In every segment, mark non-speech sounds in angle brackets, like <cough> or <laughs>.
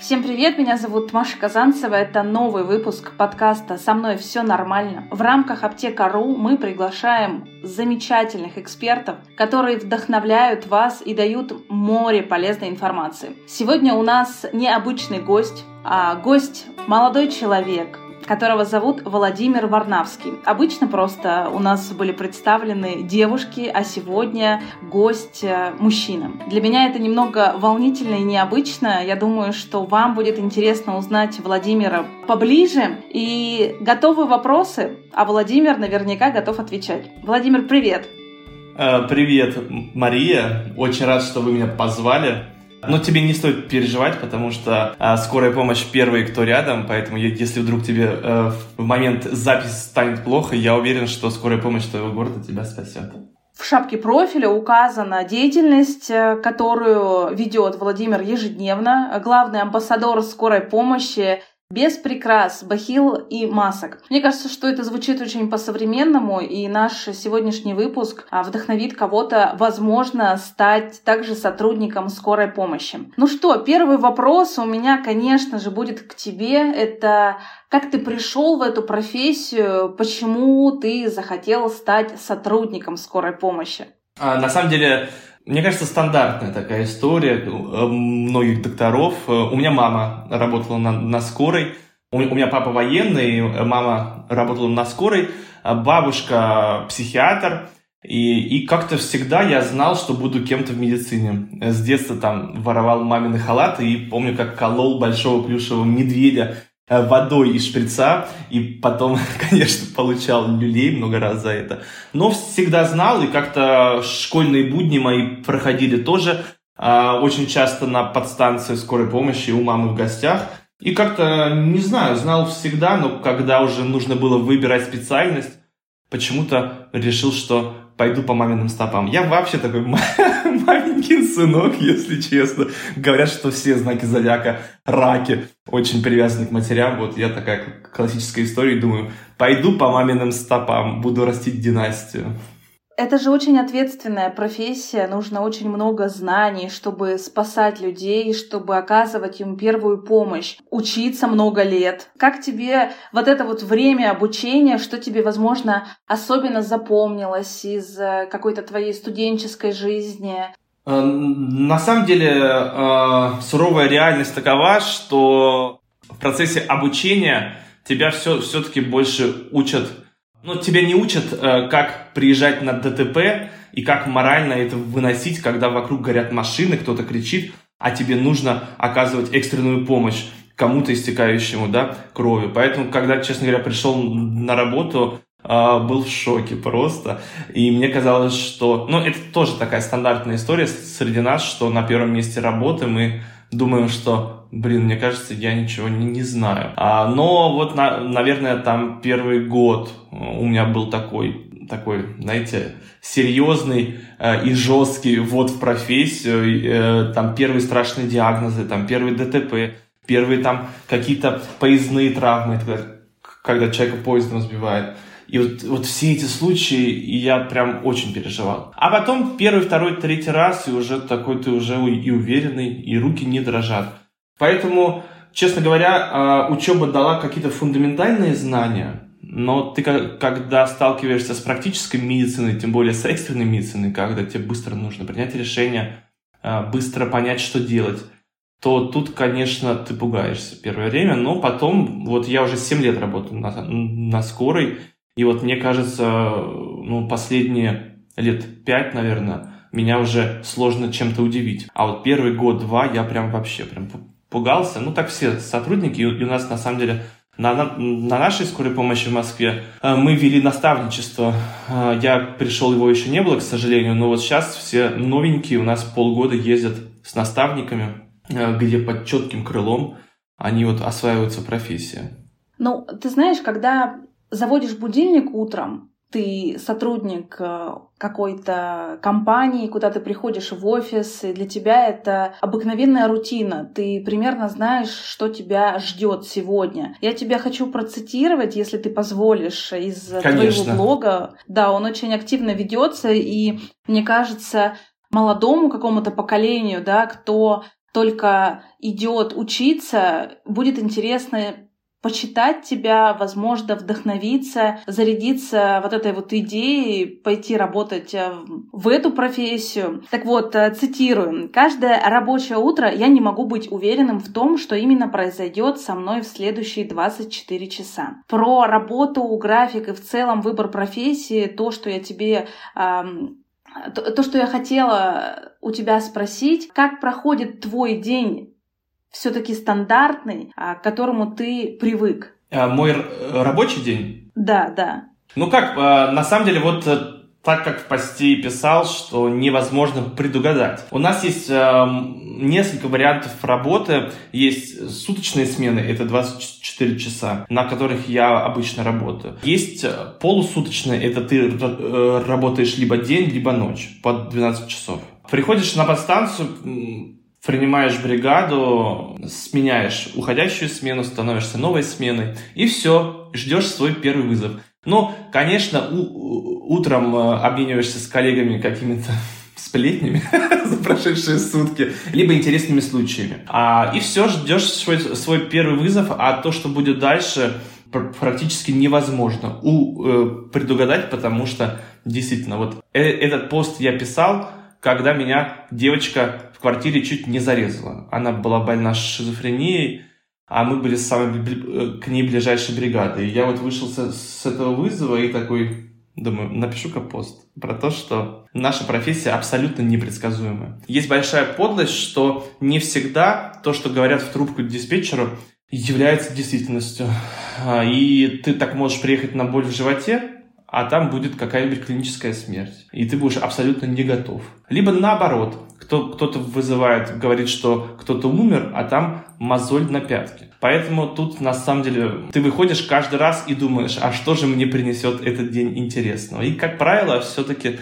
Всем привет, меня зовут Маша Казанцева. Это новый выпуск подкаста «Со мной все нормально». В рамках Аптека.ру мы приглашаем замечательных экспертов, которые вдохновляют вас и дают море полезной информации. Сегодня у нас необычный гость, а гость молодой человек, которого зовут Владимир Варнавский. Обычно просто у нас были представлены девушки, а сегодня гость э, мужчина. Для меня это немного волнительно и необычно. Я думаю, что вам будет интересно узнать Владимира поближе. И готовы вопросы, а Владимир наверняка готов отвечать. Владимир, привет! Э, привет, Мария. Очень рад, что вы меня позвали. Но тебе не стоит переживать, потому что а, скорая помощь первый, кто рядом, поэтому если вдруг тебе а, в момент записи станет плохо, я уверен, что скорая помощь твоего города тебя спасет. В шапке профиля указана деятельность, э, которую ведет Владимир ежедневно, главный амбассадор скорой помощи без прикрас, бахил и масок. Мне кажется, что это звучит очень по-современному, и наш сегодняшний выпуск а, вдохновит кого-то, возможно, стать также сотрудником скорой помощи. Ну что, первый вопрос у меня, конечно же, будет к тебе. Это как ты пришел в эту профессию, почему ты захотел стать сотрудником скорой помощи? А, на самом деле, мне кажется, стандартная такая история многих докторов. У меня мама работала на, на скорой, у меня папа военный, мама работала на скорой, а бабушка психиатр. И, и как-то всегда я знал, что буду кем-то в медицине. С детства там воровал мамины халаты и помню, как колол большого плюшевого медведя Э, водой из шприца, и потом, <laughs> конечно, получал люлей много раз за это. Но всегда знал, и как-то школьные будни мои проходили тоже э, очень часто на подстанции скорой помощи у мамы в гостях. И как-то, не знаю, знал всегда, но когда уже нужно было выбирать специальность, почему-то решил, что пойду по маминым стопам. Я вообще такой <laughs> маленький сынок, если честно. Говорят, что все знаки зодиака раки очень привязаны к матерям. Вот я такая классическая история, думаю, пойду по маминым стопам, буду растить династию. Это же очень ответственная профессия, нужно очень много знаний, чтобы спасать людей, чтобы оказывать им первую помощь, учиться много лет. Как тебе вот это вот время обучения, что тебе, возможно, особенно запомнилось из э, какой-то твоей студенческой жизни? Э, на самом деле э, суровая реальность такова, что в процессе обучения тебя все, все-таки больше учат но тебя не учат, э, как приезжать на ДТП и как морально это выносить, когда вокруг горят машины, кто-то кричит, а тебе нужно оказывать экстренную помощь кому-то истекающему, да, кровью. Поэтому, когда, честно говоря, пришел на работу, э, был в шоке просто. И мне казалось, что... Ну, это тоже такая стандартная история среди нас, что на первом месте работы мы думаем, что, блин, мне кажется, я ничего не, не знаю. А, но вот, на, наверное, там первый год у меня был такой, такой, знаете, серьезный э, и жесткий ввод в профессию. Э, там первые страшные диагнозы, там первые ДТП, первые там какие-то поездные травмы, когда, человека поездом сбивает. И вот, вот все эти случаи, я прям очень переживал. А потом первый, второй, третий раз, и уже такой ты уже и уверенный, и руки не дрожат. Поэтому, честно говоря, а, учеба дала какие-то фундаментальные знания, но ты когда сталкиваешься с практической медициной, тем более с экстренной медициной, когда тебе быстро нужно принять решение, а, быстро понять, что делать, то тут, конечно, ты пугаешься первое время, но потом, вот я уже 7 лет работаю на, на скорой, и вот мне кажется, ну, последние лет пять, наверное, меня уже сложно чем-то удивить. А вот первый год-два я прям вообще прям пугался. Ну, так все сотрудники, и у нас на самом деле на, на, на нашей скорой помощи в Москве э, мы вели наставничество. Э, я пришел, его еще не было, к сожалению, но вот сейчас все новенькие у нас полгода ездят с наставниками, э, где под четким крылом они вот осваиваются профессией. Ну, ты знаешь, когда заводишь будильник утром, ты сотрудник э, какой-то компании, куда ты приходишь в офис, и для тебя это обыкновенная рутина. Ты примерно знаешь, что тебя ждет сегодня. Я тебя хочу процитировать, если ты позволишь, из Конечно. твоего блога. Да, он очень активно ведется, и мне кажется, молодому какому-то поколению, да, кто только идет учиться, будет интересно почитать тебя, возможно, вдохновиться, зарядиться вот этой вот идеей, пойти работать э, в эту профессию. Так вот, э, цитирую. «Каждое рабочее утро я не могу быть уверенным в том, что именно произойдет со мной в следующие 24 часа». Про работу, график и в целом выбор профессии, то, что я тебе то, что я хотела у тебя спросить, как проходит твой день все-таки стандартный, а, к которому ты привык? А, мой рабочий день? Да, да. Ну как, а, на самом деле, вот э, так как в посте писал, что невозможно предугадать. У нас есть э, несколько вариантов работы. Есть суточные смены, это 24 часа, на которых я обычно работаю. Есть э, полусуточные, это ты э, работаешь либо день, либо ночь, по 12 часов. Приходишь на подстанцию, принимаешь бригаду, сменяешь уходящую смену, становишься новой сменой, и все, ждешь свой первый вызов. Ну, конечно, у, утром э, обмениваешься с коллегами какими-то <laughs> сплетнями <laughs> за прошедшие сутки, либо интересными случаями. А, и все, ждешь свой, свой первый вызов, а то, что будет дальше, практически невозможно у, э, предугадать, потому что действительно, вот э, этот пост я писал, когда меня девочка в квартире чуть не зарезала. Она была больна шизофренией, а мы были самой к ней ближайшей бригадой. И я вот вышел с, с этого вызова и такой, думаю, напишу-ка пост про то, что наша профессия абсолютно непредсказуемая. Есть большая подлость, что не всегда то, что говорят в трубку диспетчеру, является действительностью. А, и ты так можешь приехать на боль в животе, а там будет какая-нибудь клиническая смерть. И ты будешь абсолютно не готов. Либо наоборот, кто, кто-то вызывает, говорит, что кто-то умер, а там мозоль на пятке. Поэтому тут, на самом деле, ты выходишь каждый раз и думаешь, а что же мне принесет этот день интересного? И, как правило, все-таки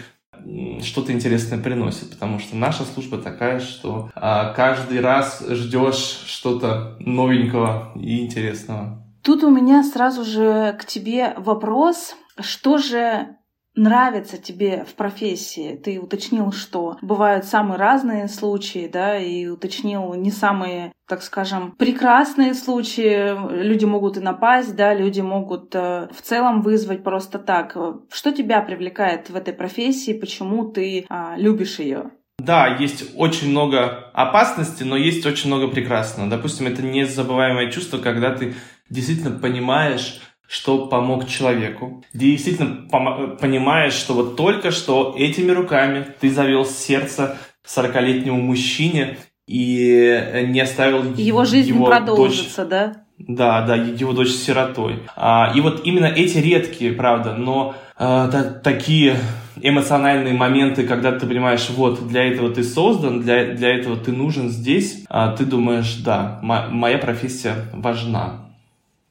что-то интересное приносит, потому что наша служба такая, что а, каждый раз ждешь что-то новенького и интересного. Тут у меня сразу же к тебе вопрос. Что же нравится тебе в профессии? Ты уточнил, что бывают самые разные случаи, да, и уточнил не самые, так скажем, прекрасные случаи. Люди могут и напасть, да, люди могут э, в целом вызвать просто так. Что тебя привлекает в этой профессии? Почему ты э, любишь ее? Да, есть очень много опасности, но есть очень много прекрасного. Допустим, это незабываемое чувство, когда ты действительно понимаешь, что помог человеку. Действительно понимаешь, что вот только что этими руками ты завел сердце 40-летнему мужчине и не оставил его жизнь его продолжится, дочь, да? Да, да, его дочь сиротой. А, и вот именно эти редкие, правда, но а, да, такие эмоциональные моменты, когда ты понимаешь, вот, для этого ты создан, для, для этого ты нужен здесь, а, ты думаешь, да, моя профессия важна.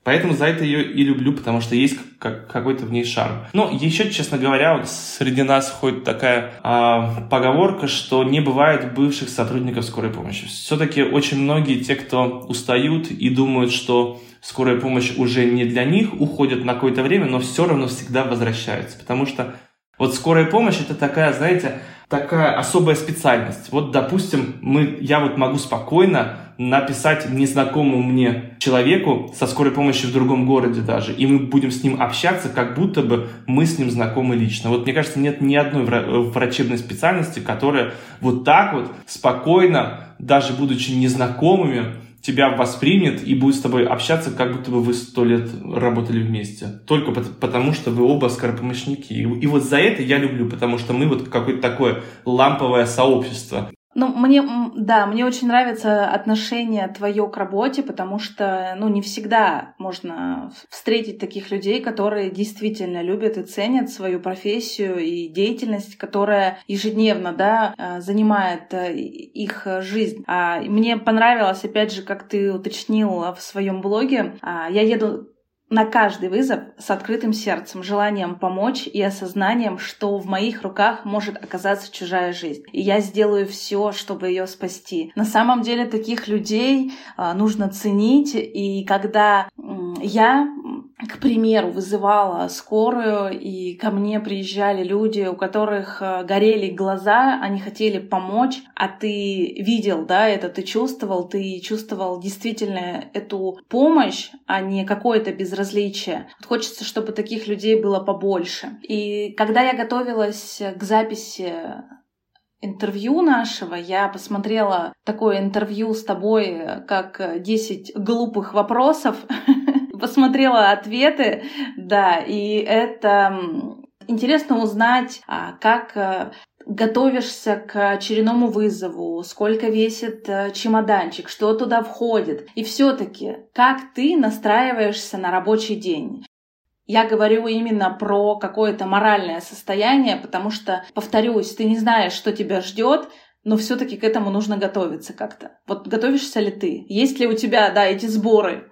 Поэтому за это ее и люблю, потому что есть как, какой-то в ней шарм. Но еще, честно говоря, вот среди нас ходит такая а, поговорка, что не бывает бывших сотрудников скорой помощи. Все-таки очень многие те, кто устают и думают, что скорая помощь уже не для них, уходят на какое-то время, но все равно всегда возвращаются. Потому что вот скорая помощь это такая, знаете, такая особая специальность. Вот, допустим, мы, я вот могу спокойно написать незнакомому мне человеку со скорой помощью в другом городе даже, и мы будем с ним общаться, как будто бы мы с ним знакомы лично. Вот мне кажется, нет ни одной врачебной специальности, которая вот так вот спокойно, даже будучи незнакомыми, тебя воспримет и будет с тобой общаться, как будто бы вы сто лет работали вместе. Только потому, что вы оба скоропомощники. И вот за это я люблю, потому что мы вот какое-то такое ламповое сообщество. Ну, мне, да, мне очень нравится отношение твое к работе, потому что, ну, не всегда можно встретить таких людей, которые действительно любят и ценят свою профессию и деятельность, которая ежедневно, да, э, занимает э, их жизнь. А мне понравилось, опять же, как ты уточнил в своем блоге, а, я еду на каждый вызов с открытым сердцем, желанием помочь и осознанием, что в моих руках может оказаться чужая жизнь. И я сделаю все, чтобы ее спасти. На самом деле таких людей а, нужно ценить. И когда я к примеру, вызывала скорую, и ко мне приезжали люди, у которых э, горели глаза, они хотели помочь, а ты видел, да, это ты чувствовал, ты чувствовал действительно эту помощь, а не какое-то безразличие. Вот хочется, чтобы таких людей было побольше. И когда я готовилась к записи интервью нашего, я посмотрела такое интервью с тобой, как 10 глупых вопросов, <laughs> посмотрела ответы, да, и это интересно узнать, а, как э, готовишься к очередному вызову, сколько весит э, чемоданчик, что туда входит. И все-таки, как ты настраиваешься на рабочий день? Я говорю именно про какое-то моральное состояние, потому что, повторюсь, ты не знаешь, что тебя ждет, но все-таки к этому нужно готовиться как-то. Вот готовишься ли ты? Есть ли у тебя, да, эти сборы?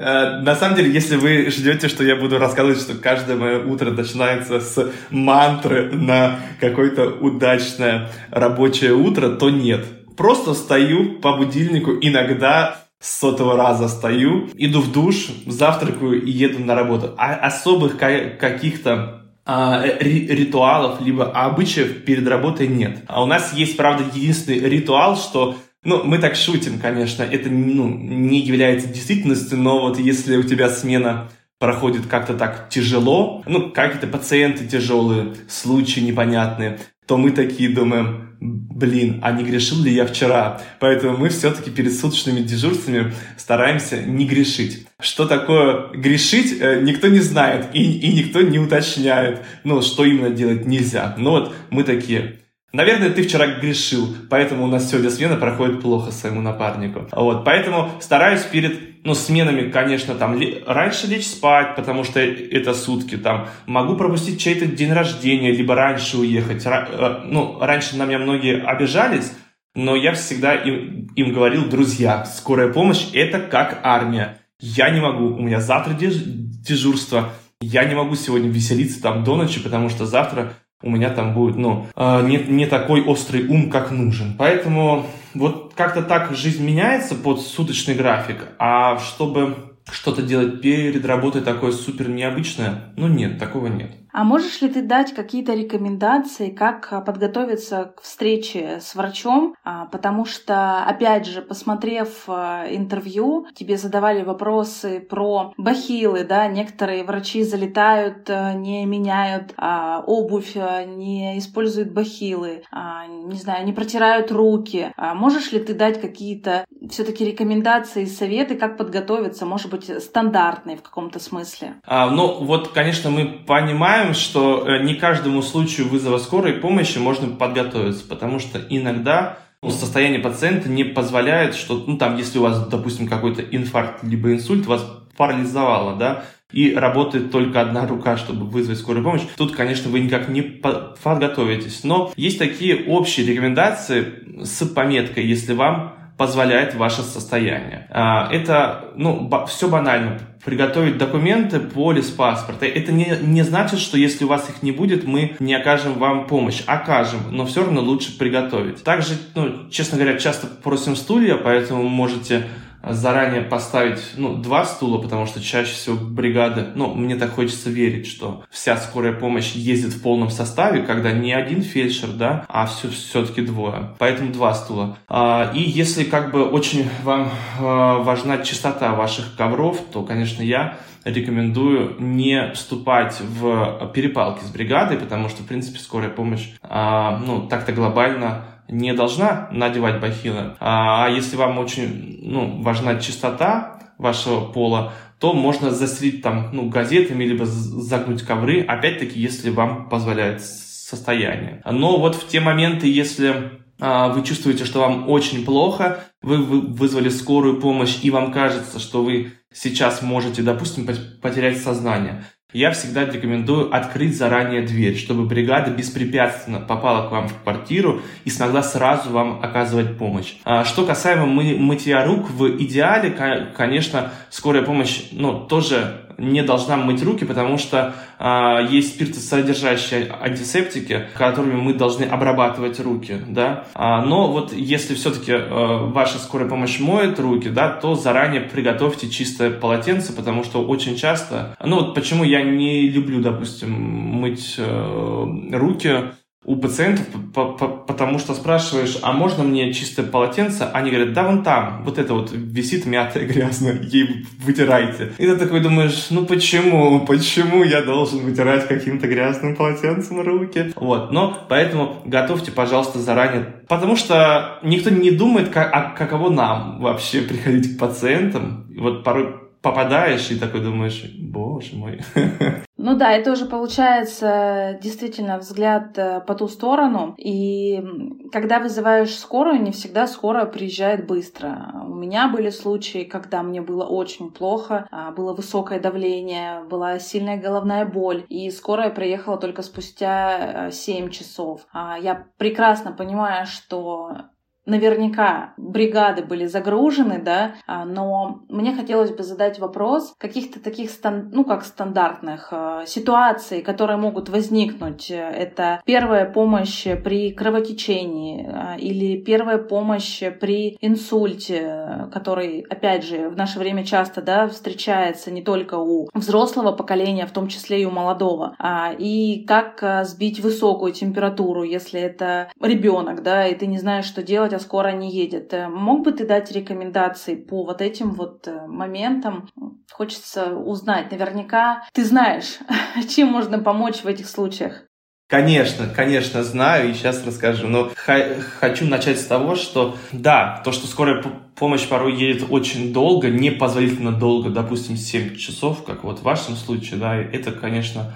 Э, на самом деле, если вы ждете, что я буду рассказывать, что каждое мое утро начинается с мантры на какое-то удачное рабочее утро, то нет. Просто стою по будильнику, иногда с сотого раза стою, иду в душ, завтракаю и еду на работу. А особых каких-то а, ритуалов либо обычаев перед работой нет. А у нас есть, правда, единственный ритуал, что ну, мы так шутим, конечно, это ну, не является действительностью, но вот если у тебя смена проходит как-то так тяжело, ну, какие-то пациенты тяжелые, случаи непонятные, то мы такие думаем, блин, а не грешил ли я вчера? Поэтому мы все-таки перед суточными дежурствами стараемся не грешить. Что такое грешить, э, никто не знает и, и никто не уточняет, ну, что именно делать нельзя. Но вот мы такие, Наверное, ты вчера грешил, поэтому у нас сегодня смена проходит плохо своему напарнику. Вот, поэтому стараюсь перед ну, сменами, конечно, там раньше лечь спать, потому что это сутки, там, могу пропустить чей-то день рождения, либо раньше уехать. Э, ну, раньше на меня многие обижались, но я всегда им, им говорил, друзья, скорая помощь – это как армия. Я не могу, у меня завтра дежурство, я не могу сегодня веселиться там до ночи, потому что завтра у меня там будет, ну, а, не, не такой острый ум, как нужен. Поэтому вот как-то так жизнь меняется под суточный график, а чтобы что-то делать перед работой такое супер необычное, ну нет, такого нет. А можешь ли ты дать какие-то рекомендации, как а, подготовиться к встрече с врачом? А, потому что, опять же, посмотрев а, интервью, тебе задавали вопросы про бахилы, да, некоторые врачи залетают, не меняют обувь, не используют бахилы, не знаю, не протирают руки. Можешь ли ты дать какие-то все-таки рекомендации, советы, как подготовиться, может быть, стандартные в каком-то смысле? А, ну, вот, конечно, мы понимаем, понимаем, что э, не каждому случаю вызова скорой помощи можно подготовиться, потому что иногда ну, состояние пациента не позволяет, что, ну, там, если у вас, допустим, какой-то инфаркт либо инсульт, вас парализовало, да, и работает только одна рука, чтобы вызвать скорую помощь, тут, конечно, вы никак не подготовитесь. Но есть такие общие рекомендации с пометкой, если вам позволяет ваше состояние. А, это, ну, все банально. Приготовить документы, полис паспорта. Это не, не значит, что если у вас их не будет, мы не окажем вам помощь. Окажем, но все равно лучше приготовить. Также, ну, честно говоря, часто просим стулья, поэтому можете заранее поставить, ну, два стула, потому что чаще всего бригады, ну, мне так хочется верить, что вся скорая помощь ездит в полном составе, когда не один фельдшер, да, а все, все-таки двое. Поэтому два стула. А, и если как бы очень вам а, важна чистота ваших ковров, то, конечно, я рекомендую не вступать в перепалки с бригадой, потому что, в принципе, скорая помощь, а, ну, так-то глобально не должна надевать бахилы. А, а если вам очень ну, важна чистота вашего пола, то можно застрить там ну, газетами, либо загнуть ковры, опять-таки, если вам позволяет состояние. Но вот в те моменты, если а, вы чувствуете, что вам очень плохо, вы вызвали скорую помощь, и вам кажется, что вы сейчас можете, допустим, потерять сознание. Я всегда рекомендую открыть заранее дверь, чтобы бригада беспрепятственно попала к вам в квартиру и смогла сразу вам оказывать помощь. А что касаемо мы, мытья рук, в идеале, конечно, скорая помощь ну, тоже не должна мыть руки, потому что есть спиртосодержащие антисептики, которыми мы должны обрабатывать руки, да. А, но вот если все-таки э, ваша скорая помощь моет руки, да, то заранее приготовьте чистое полотенце, потому что очень часто, ну вот почему я не люблю, допустим, мыть э, руки, у пациентов, потому что спрашиваешь, а можно мне чистое полотенце? Они говорят, да, вон там, вот это вот висит мятое, <laughs> грязное, ей вытирайте. И ты такой думаешь, ну почему, почему я должен вытирать каким-то грязным полотенцем руки? Вот, но поэтому готовьте, пожалуйста, заранее, потому что никто не думает, как, а каково нам вообще приходить к пациентам. Вот порой попадаешь и такой думаешь, боже мой. <laughs> Ну да, это уже получается действительно взгляд э, по ту сторону. И когда вызываешь скорую, не всегда скорая приезжает быстро. У меня были случаи, когда мне было очень плохо, а, было высокое давление, была сильная головная боль, и скорая приехала только спустя 7 э, часов. А, я прекрасно понимаю, что наверняка бригады были загружены, да, а, но мне хотелось бы задать вопрос каких-то таких, ну, как стандартных а, ситуаций, которые могут возникнуть. Это первая помощь при кровотечении а, или первая помощь при инсульте, который, опять же, в наше время часто, да, встречается не только у взрослого поколения, в том числе и у молодого. И как сбить высокую температуру, если это ребенок, да, и ты не знаешь, что делать, скоро не едет. Э, мог бы ты дать рекомендации по вот этим вот э, моментам? Хочется узнать. Наверняка ты знаешь, <laughs> чем можно помочь в этих случаях. Конечно, конечно, знаю и сейчас расскажу. Но хочу начать с того, что да, то, что скорая помощь порой едет очень долго, непозволительно долго, допустим, 7 часов, как вот в вашем случае, да, это, конечно,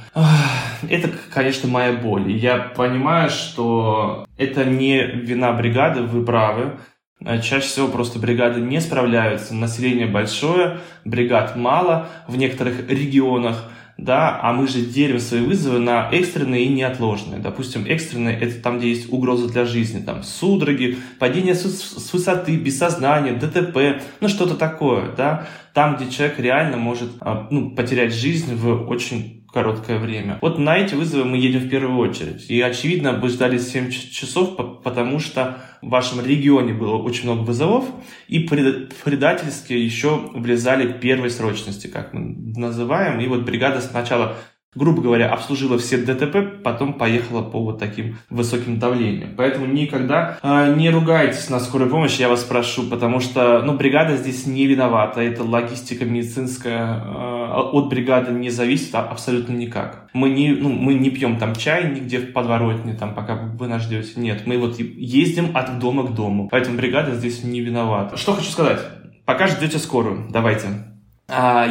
это, конечно, моя боль. Я понимаю, что это не вина бригады, вы правы. Чаще всего просто бригады не справляются, население большое, бригад мало в некоторых регионах, да, а мы же делим свои вызовы на экстренные и неотложные. Допустим, экстренные – это там, где есть угроза для жизни, там, судороги, падение с, высоты, без сознания, ДТП, ну, что-то такое, да, там, где человек реально может, а, ну, потерять жизнь в очень короткое время. Вот на эти вызовы мы едем в первую очередь. И, очевидно, вы ждали 7 часов, потому что в вашем регионе было очень много вызовов, и предательски еще влезали первой срочности, как мы называем. И вот бригада сначала грубо говоря, обслужила все ДТП, потом поехала по вот таким высоким давлениям. Поэтому никогда э, не ругайтесь на скорую помощь, я вас прошу, потому что, ну, бригада здесь не виновата, это логистика медицинская э, от бригады не зависит абсолютно никак. Мы не, ну, мы не пьем там чай нигде в подворотне, там, пока вы нас ждете. Нет, мы вот ездим от дома к дому. Поэтому бригада здесь не виновата. Что хочу сказать. Пока ждете скорую, давайте а,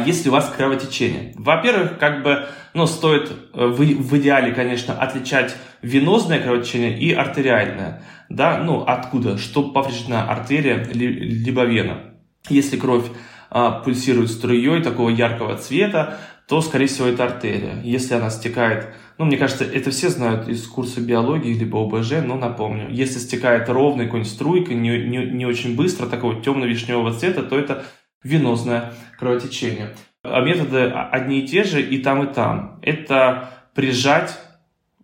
если у вас кровотечение. Во-первых, как бы, ну, стоит э, в, в идеале, конечно, отличать венозное кровотечение и артериальное. Да, ну, откуда? Что повреждена артерия либо вена. Если кровь а, пульсирует струей такого яркого цвета, то, скорее всего, это артерия. Если она стекает, ну, мне кажется, это все знают из курса биологии, либо ОБЖ, но напомню. Если стекает ровной какой-нибудь струйкой, не, не, не очень быстро, такого темно-вишневого цвета, то это венозное кровотечение. А методы одни и те же и там, и там. Это прижать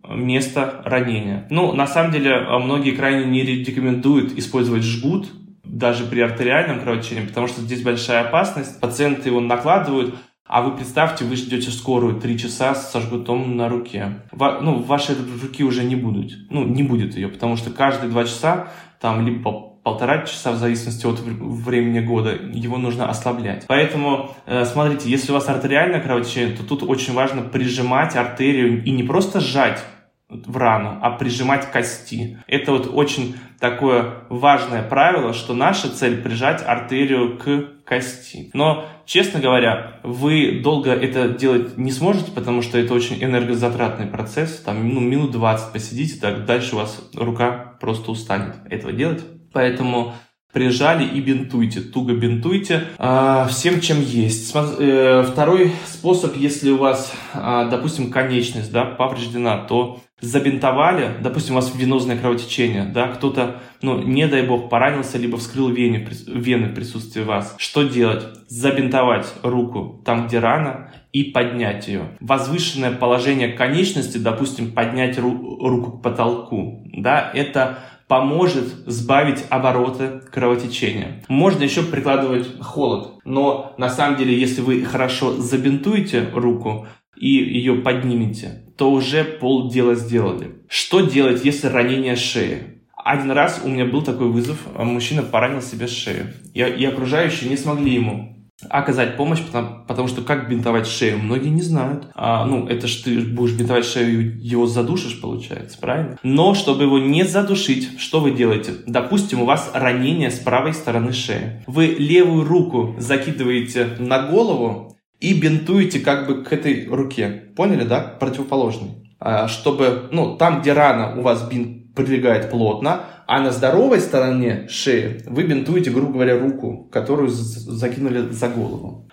место ранения. Ну, на самом деле, многие крайне не рекомендуют использовать жгут, даже при артериальном кровотечении, потому что здесь большая опасность. Пациенты его накладывают, а вы представьте, вы ждете скорую три часа со жгутом на руке. Во, ну, вашей руки уже не будут. Ну, не будет ее, потому что каждые два часа там либо полтора часа в зависимости от времени года, его нужно ослаблять. Поэтому, э, смотрите, если у вас артериальное кровотечение, то тут очень важно прижимать артерию и не просто сжать в рану, а прижимать кости. Это вот очень такое важное правило, что наша цель прижать артерию к кости. Но, честно говоря, вы долго это делать не сможете, потому что это очень энергозатратный процесс. Там ну, минут 20 посидите, так дальше у вас рука просто устанет этого делать. Поэтому прижали и бинтуйте, туго бинтуйте э, всем, чем есть. Э, второй способ, если у вас, э, допустим, конечность да, повреждена, то забинтовали, допустим, у вас венозное кровотечение, да, кто-то, ну, не дай бог, поранился, либо вскрыл вены, вены в присутствии вас. Что делать? Забинтовать руку там, где рана, и поднять ее. Возвышенное положение конечности, допустим, поднять ру руку к потолку, да, это поможет сбавить обороты кровотечения. Можно еще прикладывать холод, но на самом деле, если вы хорошо забинтуете руку, и ее поднимете, то уже полдела сделали. Что делать, если ранение шеи? Один раз у меня был такой вызов, мужчина поранил себе шею. И, и окружающие не смогли ему оказать помощь, потому, потому что как бинтовать шею, многие не знают. А, ну, это ж ты будешь бинтовать шею, его задушишь, получается, правильно? Но, чтобы его не задушить, что вы делаете? Допустим, у вас ранение с правой стороны шеи. Вы левую руку закидываете на голову, и бинтуете как бы к этой руке. Поняли, да? Противоположный. А, чтобы, ну, там, где рана у вас бинт прилегает плотно, а на здоровой стороне шеи вы бинтуете, грубо говоря, руку, которую закинули за голову.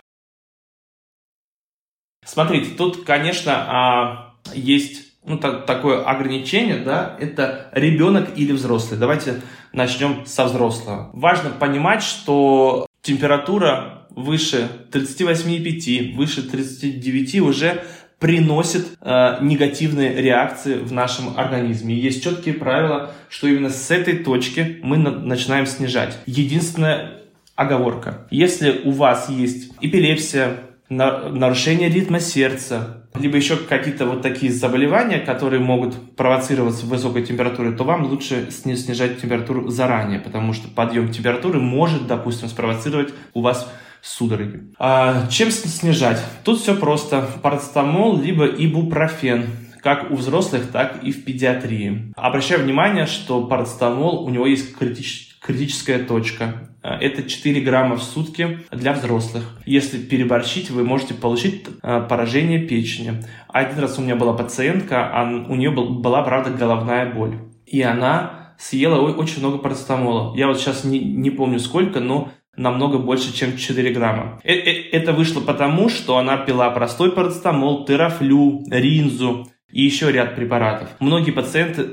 Смотрите, тут, конечно, а, есть ну, так, такое ограничение, да, это ребенок или взрослый. Давайте начнем со взрослого. Важно понимать, что температура выше 38,5, выше 39 уже приносит э, негативные реакции в нашем организме. есть четкие правила, что именно с этой точки мы на, начинаем снижать. Единственная оговорка. Если у вас есть эпилепсия, на, нарушение ритма сердца, либо еще какие-то вот такие заболевания, которые могут провоцироваться высокой температурой, то вам лучше снижать температуру заранее, потому что подъем температуры может, допустим, спровоцировать у вас судороги. А чем снижать? Тут все просто. Парацетамол либо ибупрофен как у взрослых, так и в педиатрии. Обращаю внимание, что парацетамол, у него есть критич, критическая точка. А, это 4 грамма в сутки для взрослых. Если переборщить, вы можете получить а, поражение печени. Один раз у меня была пациентка, у нее была, правда, головная боль. И она съела очень много парацетамола. Я вот сейчас не, не помню сколько, но намного больше, чем 4 грамма. Э, э, это вышло потому, что она пила простой парацетамол, терафлю, ринзу и еще ряд препаратов. Многие пациенты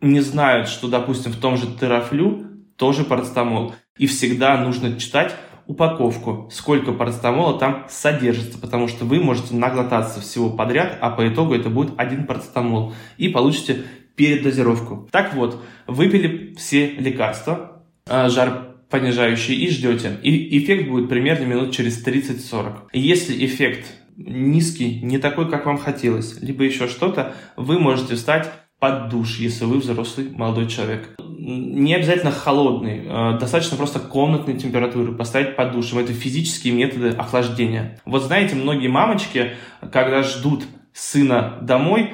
не знают, что, допустим, в том же терафлю тоже парацетамол. И всегда нужно читать упаковку, сколько парацетамола там содержится, потому что вы можете наглотаться всего подряд, а по итогу это будет один парацетамол, и получите передозировку. Так вот, выпили все лекарства, жар понижающий и ждете. И эффект будет примерно минут через 30-40. Если эффект низкий, не такой, как вам хотелось, либо еще что-то, вы можете встать под душ, если вы взрослый молодой человек. Не обязательно холодный, э, достаточно просто комнатной температуры поставить под душем. Это физические методы охлаждения. Вот знаете, многие мамочки, когда ждут сына домой,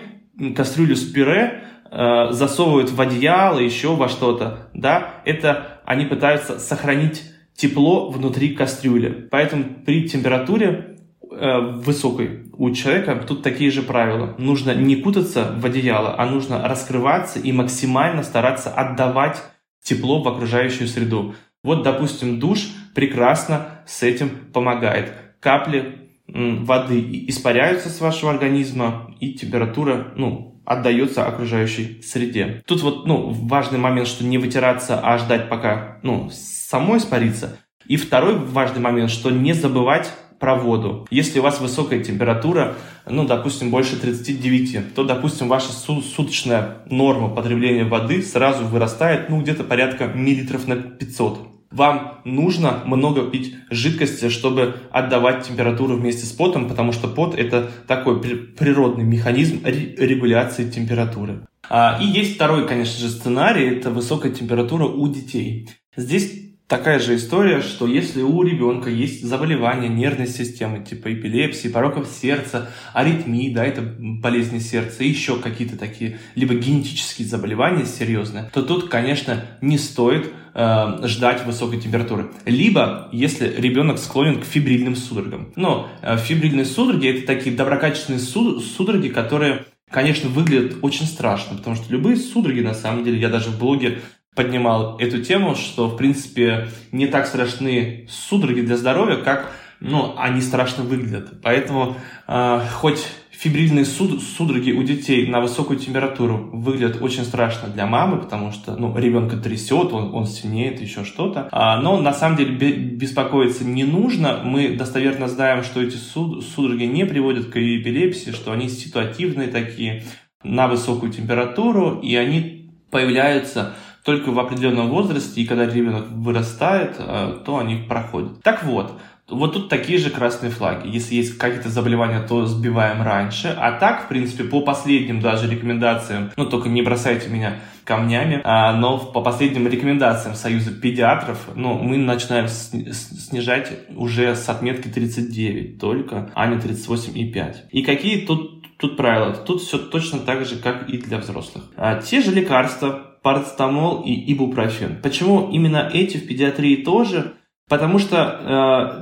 кастрюлю с пюре э, засовывают в одеяло, еще во что-то, да, это они пытаются сохранить тепло внутри кастрюли. Поэтому при температуре э, высокой у человека тут такие же правила. Нужно не кутаться в одеяло, а нужно раскрываться и максимально стараться отдавать тепло в окружающую среду. Вот, допустим, душ прекрасно с этим помогает. Капли воды испаряются с вашего организма, и температура, ну, отдается окружающей среде. Тут вот, ну, важный момент, что не вытираться, а ждать пока, ну, само испарится. И второй важный момент, что не забывать про воду. Если у вас высокая температура, ну, допустим, больше 39, то, допустим, ваша суточная норма потребления воды сразу вырастает, ну, где-то порядка миллилитров на 500. Вам нужно много пить жидкости, чтобы отдавать температуру вместе с потом, потому что пот это такой природный механизм регуляции температуры. А, и есть второй, конечно же, сценарий, это высокая температура у детей. Здесь Такая же история, что если у ребенка есть заболевания нервной системы, типа эпилепсии, пороков сердца, аритмии, да, это болезни сердца, еще какие-то такие, либо генетические заболевания серьезные, то тут, конечно, не стоит э, ждать высокой температуры. Либо, если ребенок склонен к фибрильным судорогам. Но э, фибрильные судороги это такие доброкачественные судороги, которые конечно, выглядят очень страшно, потому что любые судороги, на самом деле, я даже в блоге поднимал эту тему, что, в принципе, не так страшны судороги для здоровья, как ну, они страшно выглядят. Поэтому э, хоть фибрильные суд, судороги у детей на высокую температуру выглядят очень страшно для мамы, потому что ну, ребенка трясет, он, он синеет, еще что-то. А, но на самом деле беспокоиться не нужно. Мы достоверно знаем, что эти суд, судороги не приводят к эпилепсии, что они ситуативные такие на высокую температуру, и они появляются только в определенном возрасте, и когда ребенок вырастает, а, то они проходят. Так вот, вот тут такие же красные флаги. Если есть какие-то заболевания, то сбиваем раньше. А так, в принципе, по последним даже рекомендациям, ну только не бросайте меня камнями, а, но по последним рекомендациям Союза педиатров, ну, мы начинаем снижать уже с отметки 39 только, а не 38,5. И какие тут, тут правила? Тут все точно так же, как и для взрослых. А, те же лекарства, парацетамол и ибупрофен. Почему именно эти в педиатрии тоже? Потому что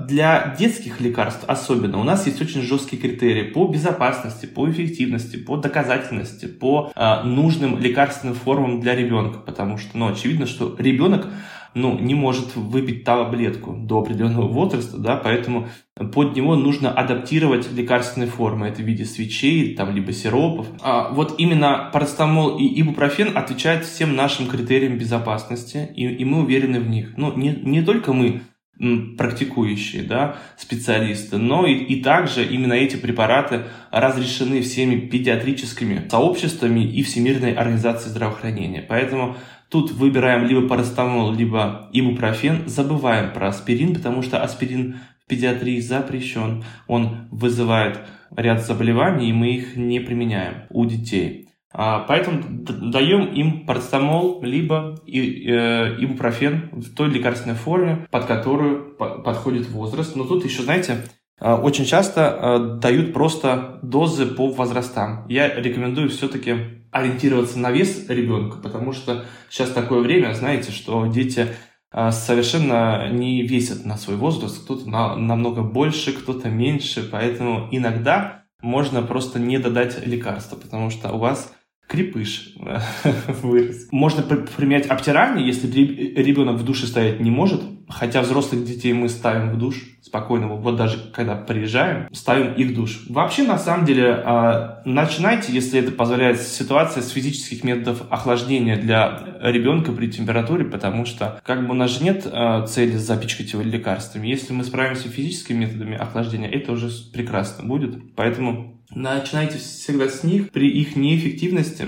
э, для детских лекарств особенно у нас есть очень жесткие критерии по безопасности, по эффективности, по доказательности, по э, нужным лекарственным формам для ребенка. Потому что, ну, очевидно, что ребенок ну, не может выпить таблетку до определенного возраста, да, поэтому под него нужно адаптировать лекарственные формы. Это в виде свечей, там, либо сиропов. А вот именно парацетамол и ибупрофен отвечают всем нашим критериям безопасности, и, и мы уверены в них. Ну, не, не только мы, практикующие да, специалисты, но и, и также именно эти препараты разрешены всеми педиатрическими сообществами и Всемирной организацией здравоохранения. Поэтому тут выбираем либо парацетамол, либо ибупрофен, забываем про аспирин, потому что аспирин в педиатрии запрещен, он вызывает ряд заболеваний, и мы их не применяем у детей. А, поэтому даем им парацетамол либо э, ибупрофен в той лекарственной форме, под которую подходит возраст. Но тут еще, знаете, а, очень часто э, дают просто дозы по возрастам. Я рекомендую все-таки ориентироваться на вес ребенка, потому что сейчас такое время, знаете, что дети э, совершенно не весят на свой возраст, кто-то на, намного больше, кто-то меньше, поэтому иногда можно просто не додать лекарства, потому что у вас крепыш <laughs> вырос. Можно применять обтирание, если ребенок в душе стоять не может, хотя взрослых детей мы ставим в душ спокойно, вот даже когда приезжаем, ставим их в душ. Вообще, на самом деле, а, начинайте, если это позволяет ситуация, с физических методов охлаждения для ребенка при температуре, потому что как бы у нас же нет а, цели запичкать его лекарствами. Если мы справимся физическими методами охлаждения, это уже прекрасно будет. Поэтому Начинайте всегда с них. При их неэффективности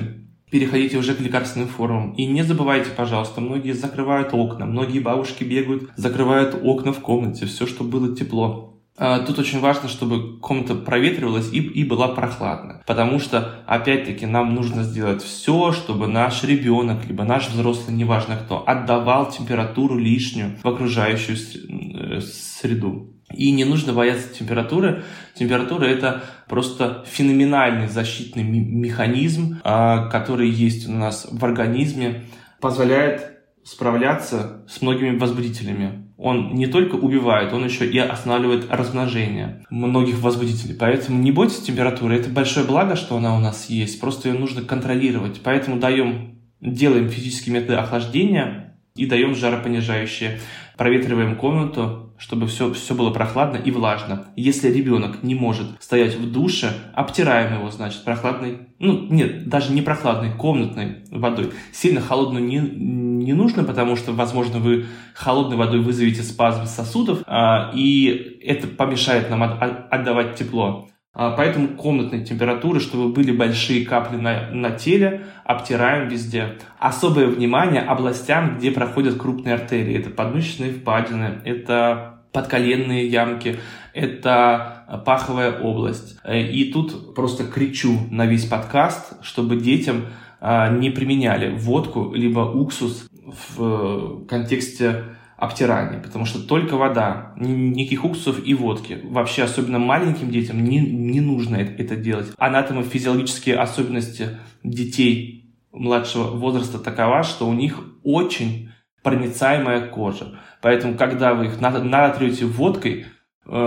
переходите уже к лекарственным формам. И не забывайте, пожалуйста, многие закрывают окна, многие бабушки бегают, закрывают окна в комнате, все, чтобы было тепло. А, тут очень важно, чтобы комната проветривалась и, и была прохладна. Потому что, опять-таки, нам нужно сделать все, чтобы наш ребенок, либо наш взрослый, неважно кто, отдавал температуру лишнюю в окружающую э, среду. И не нужно бояться температуры. Температура это просто феноменальный защитный механизм, а, который есть у нас в организме, позволяет справляться с многими возбудителями. Он не только убивает, он еще и останавливает размножение многих возбудителей. Поэтому не бойтесь температуры. Это большое благо, что она у нас есть. Просто ее нужно контролировать. Поэтому даем, делаем физические методы охлаждения и даем жаропонижающие. Проветриваем комнату, чтобы все, все было прохладно и влажно. Если ребенок не может стоять в душе, обтираем его, значит, прохладной, ну, нет, даже не прохладной, комнатной водой. Сильно холодную не, не нужно, потому что, возможно, вы холодной водой вызовете спазм сосудов, а, и это помешает нам от, отдавать тепло. А, поэтому комнатной температуры, чтобы были большие капли на, на теле, обтираем везде. Особое внимание областям, где проходят крупные артерии. Это подмышечные впадины, это подколенные ямки, это паховая область. И тут просто кричу на весь подкаст, чтобы детям а, не применяли водку либо уксус в контексте обтирания, потому что только вода, никаких уксусов и водки. Вообще, особенно маленьким детям не, не нужно это делать. Анатомо-физиологические особенности детей младшего возраста такова, что у них очень проницаемая кожа. Поэтому, когда вы их натрете водкой,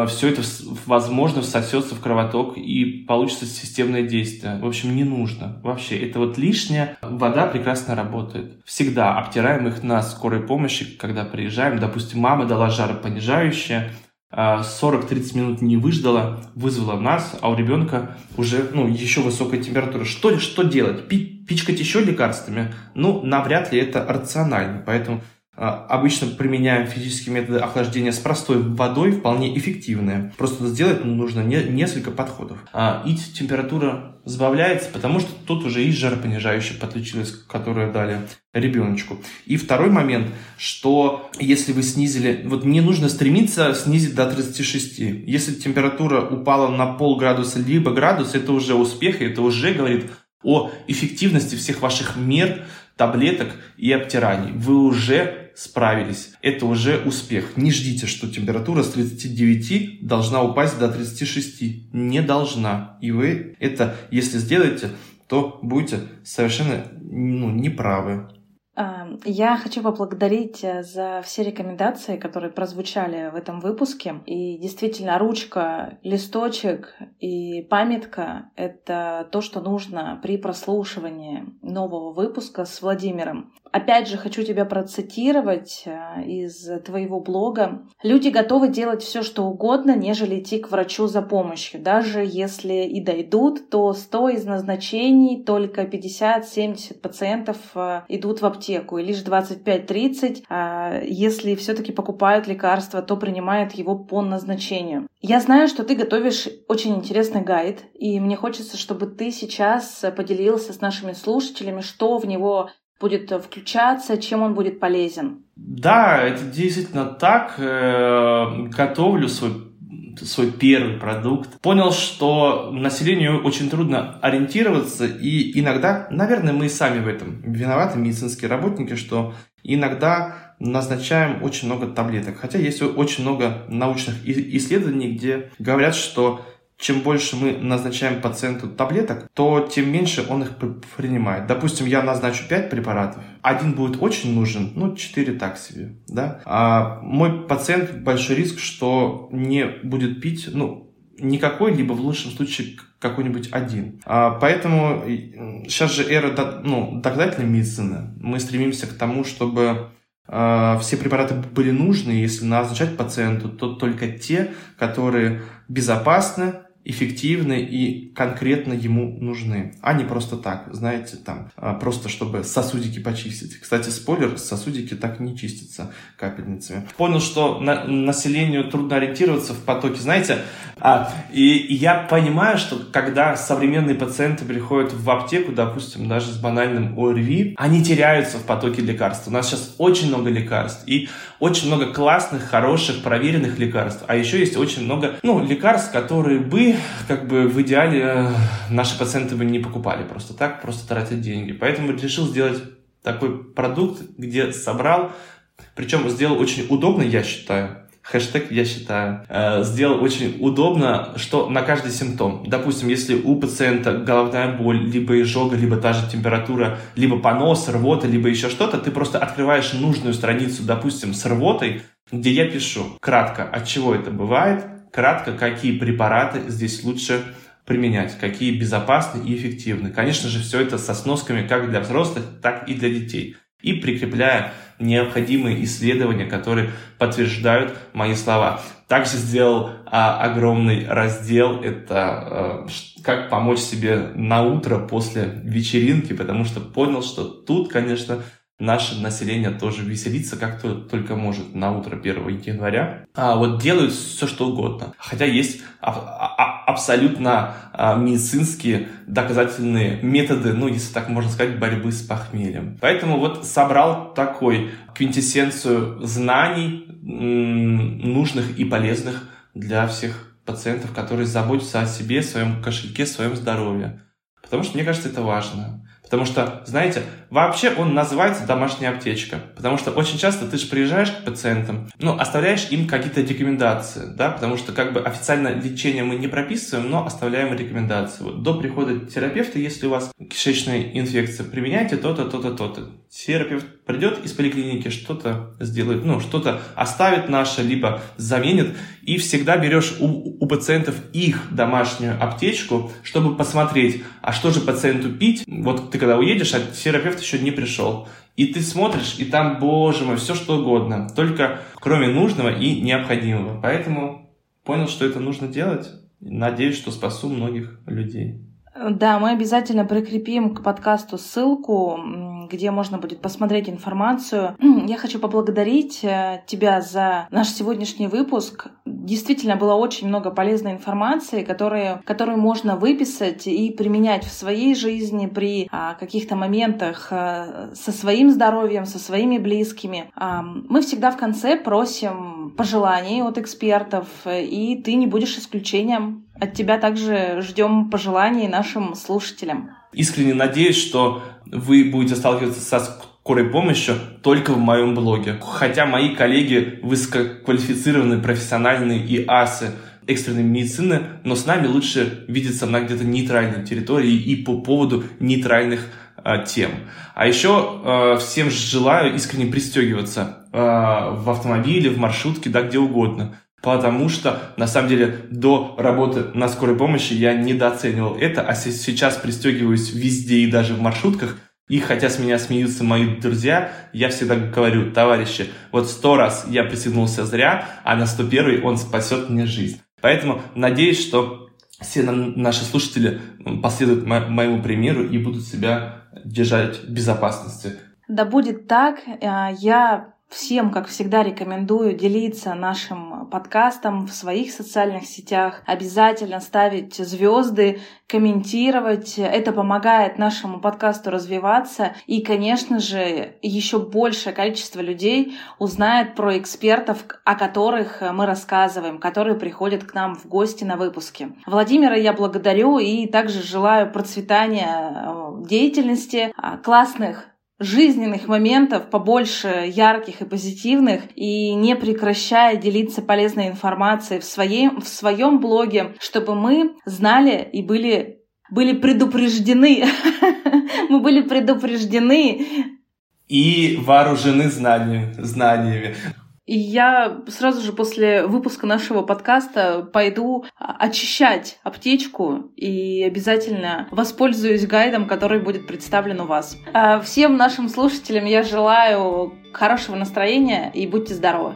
все это, возможно, всосется в кровоток и получится системное действие. В общем, не нужно вообще. Это вот лишняя. Вода прекрасно работает. Всегда обтираем их на скорой помощи, когда приезжаем. Допустим, мама дала жаропонижающее, 40-30 а, минут не выждала, вызвала нас, а у ребенка уже ну, еще высокая температура. Что, что делать? Пичкать еще лекарствами? Ну, навряд ли это рационально. Поэтому обычно применяем физические методы охлаждения с простой водой, вполне эффективные. Просто сделать нужно не, несколько подходов. А, и температура сбавляется, потому что тут уже есть жаропонижающее подключилось, которое дали ребеночку. И второй момент, что если вы снизили, вот не нужно стремиться снизить до 36. Если температура упала на полградуса либо градус, это уже успех, и это уже говорит о эффективности всех ваших мер, таблеток и обтираний. Вы уже справились. Это уже успех. Не ждите, что температура с 39 должна упасть до 36. Не должна. И вы это, если сделаете, то будете совершенно ну, неправы. Я хочу поблагодарить э, за все рекомендации, которые прозвучали в этом выпуске. И действительно, ручка, листочек и памятка — это то, что нужно при прослушивании нового выпуска с Владимиром. Опять же, хочу тебя процитировать э, из твоего блога. Люди готовы делать все, что угодно, нежели идти к врачу за помощью. Даже если и дойдут, то 100 из назначений только 50-70 пациентов э, идут в аптеку, и лишь 25-30, э, если все-таки покупают лекарства, то принимают его по назначению. Я знаю, что ты готовишь очень интересный гайд, и мне хочется, чтобы ты сейчас поделился с нашими слушателями, что в него будет включаться, чем он будет полезен. Да, это действительно так. Э, готовлю свой свой первый продукт. Понял, что населению очень трудно ориентироваться, и иногда, наверное, мы и сами в этом виноваты, медицинские работники, что иногда назначаем очень много таблеток. Хотя есть очень много научных исследований, где говорят, что чем больше мы назначаем пациенту таблеток, то тем меньше он их принимает. Допустим, я назначу 5 препаратов, один будет очень нужен, ну, 4 так себе, да. А мой пациент большой риск, что не будет пить, ну, никакой, либо в лучшем случае какой-нибудь один. А, поэтому сейчас же эра ну, доказательной медицины. Мы стремимся к тому, чтобы все препараты были нужны, если назначать пациенту, то только те, которые безопасны, эффективны и конкретно ему нужны, а не просто так, знаете, там, а, просто чтобы сосудики почистить. Кстати, спойлер, сосудики так не чистятся капельницами. Понял, что на, населению трудно ориентироваться в потоке, знаете, а, и, и я понимаю, что когда современные пациенты приходят в аптеку, допустим, даже с банальным ОРВИ, они теряются в потоке лекарств. У нас сейчас очень много лекарств и очень много классных, хороших, проверенных лекарств. А еще есть очень много, ну, лекарств, которые бы как бы в идеале э, наши пациенты бы не покупали просто так, просто тратят деньги. Поэтому решил сделать такой продукт, где собрал, причем сделал очень удобно, я считаю, хэштег я считаю, э, сделал очень удобно, что на каждый симптом. Допустим, если у пациента головная боль, либо изжога, либо та же температура, либо понос, рвота, либо еще что-то, ты просто открываешь нужную страницу, допустим, с рвотой, где я пишу кратко, от чего это бывает, кратко, какие препараты здесь лучше применять, какие безопасны и эффективны. Конечно же, все это со сносками как для взрослых, так и для детей. И прикрепляя необходимые исследования, которые подтверждают мои слова. Также сделал а, огромный раздел, это а, как помочь себе на утро после вечеринки, потому что понял, что тут, конечно, наше население тоже веселится как -то только может на утро 1 января. А вот делают все, что угодно. Хотя есть а, абсолютно а, медицинские доказательные методы, ну, если так можно сказать, борьбы с похмельем. Поэтому вот собрал такой квинтэссенцию знаний, нужных и полезных для всех пациентов, которые заботятся о себе, своем кошельке, своем здоровье. Потому что мне кажется, это важно. Потому что, знаете, вообще он называется домашняя аптечка. Потому что очень часто ты же приезжаешь к пациентам, ну, оставляешь им какие-то рекомендации, да, потому что как бы официально лечение мы не прописываем, но оставляем рекомендации. Вот до прихода терапевта, если у вас кишечная инфекция, применяйте то-то, то-то, то-то. Терапевт придет из поликлиники, что-то сделает, ну, что-то оставит наше, либо заменит. И всегда берешь у, у пациентов их домашнюю аптечку, чтобы посмотреть, а что же пациенту пить. Вот ты когда уедешь, а терапевт еще не пришел. И ты смотришь, и там, боже мой, все что угодно. Только кроме нужного и необходимого. Поэтому понял, что это нужно делать. Надеюсь, что спасу многих людей. Да, мы обязательно прикрепим к подкасту ссылку, где можно будет посмотреть информацию. <clears throat> Я хочу поблагодарить э, тебя за наш сегодняшний выпуск. Действительно было очень много полезной информации, которые, которую можно выписать и применять в своей жизни при а, каких-то моментах а, со своим здоровьем, со своими близкими. А, мы всегда в конце просим пожеланий от экспертов, и ты не будешь исключением. От тебя также ждем пожеланий нашим слушателям. Искренне надеюсь, что вы будете сталкиваться со скорой помощью только в моем блоге. Хотя мои коллеги высококвалифицированные, профессиональные и асы экстренной медицины, но с нами лучше видеться на где-то нейтральной территории и по поводу нейтральных э, тем. А еще э, всем желаю искренне пристегиваться э, в автомобиле, в маршрутке, да где угодно. Потому что, на самом деле, до работы на скорой помощи я недооценивал это, а сейчас пристегиваюсь везде и даже в маршрутках. И хотя с меня смеются мои друзья, я всегда говорю, товарищи, вот сто раз я пристегнулся зря, а на сто первый он спасет мне жизнь. Поэтому надеюсь, что все наши слушатели последуют мо- моему примеру и будут себя держать в безопасности. Да будет так. А, я Всем, как всегда, рекомендую делиться нашим подкастом в своих социальных сетях, обязательно ставить звезды, комментировать. Это помогает нашему подкасту развиваться. И, конечно же, еще большее количество людей узнает про экспертов, о которых мы рассказываем, которые приходят к нам в гости на выпуске. Владимира я благодарю и также желаю процветания э, деятельности, а, классных жизненных моментов, побольше ярких и позитивных, и не прекращая делиться полезной информацией в своем, в своем блоге, чтобы мы знали и были, были предупреждены. <laughs> Мы были предупреждены. И вооружены знаниями. знаниями. И я сразу же после выпуска нашего подкаста пойду очищать аптечку и обязательно воспользуюсь гайдом, который будет представлен у вас. А всем нашим слушателям я желаю хорошего настроения и будьте здоровы!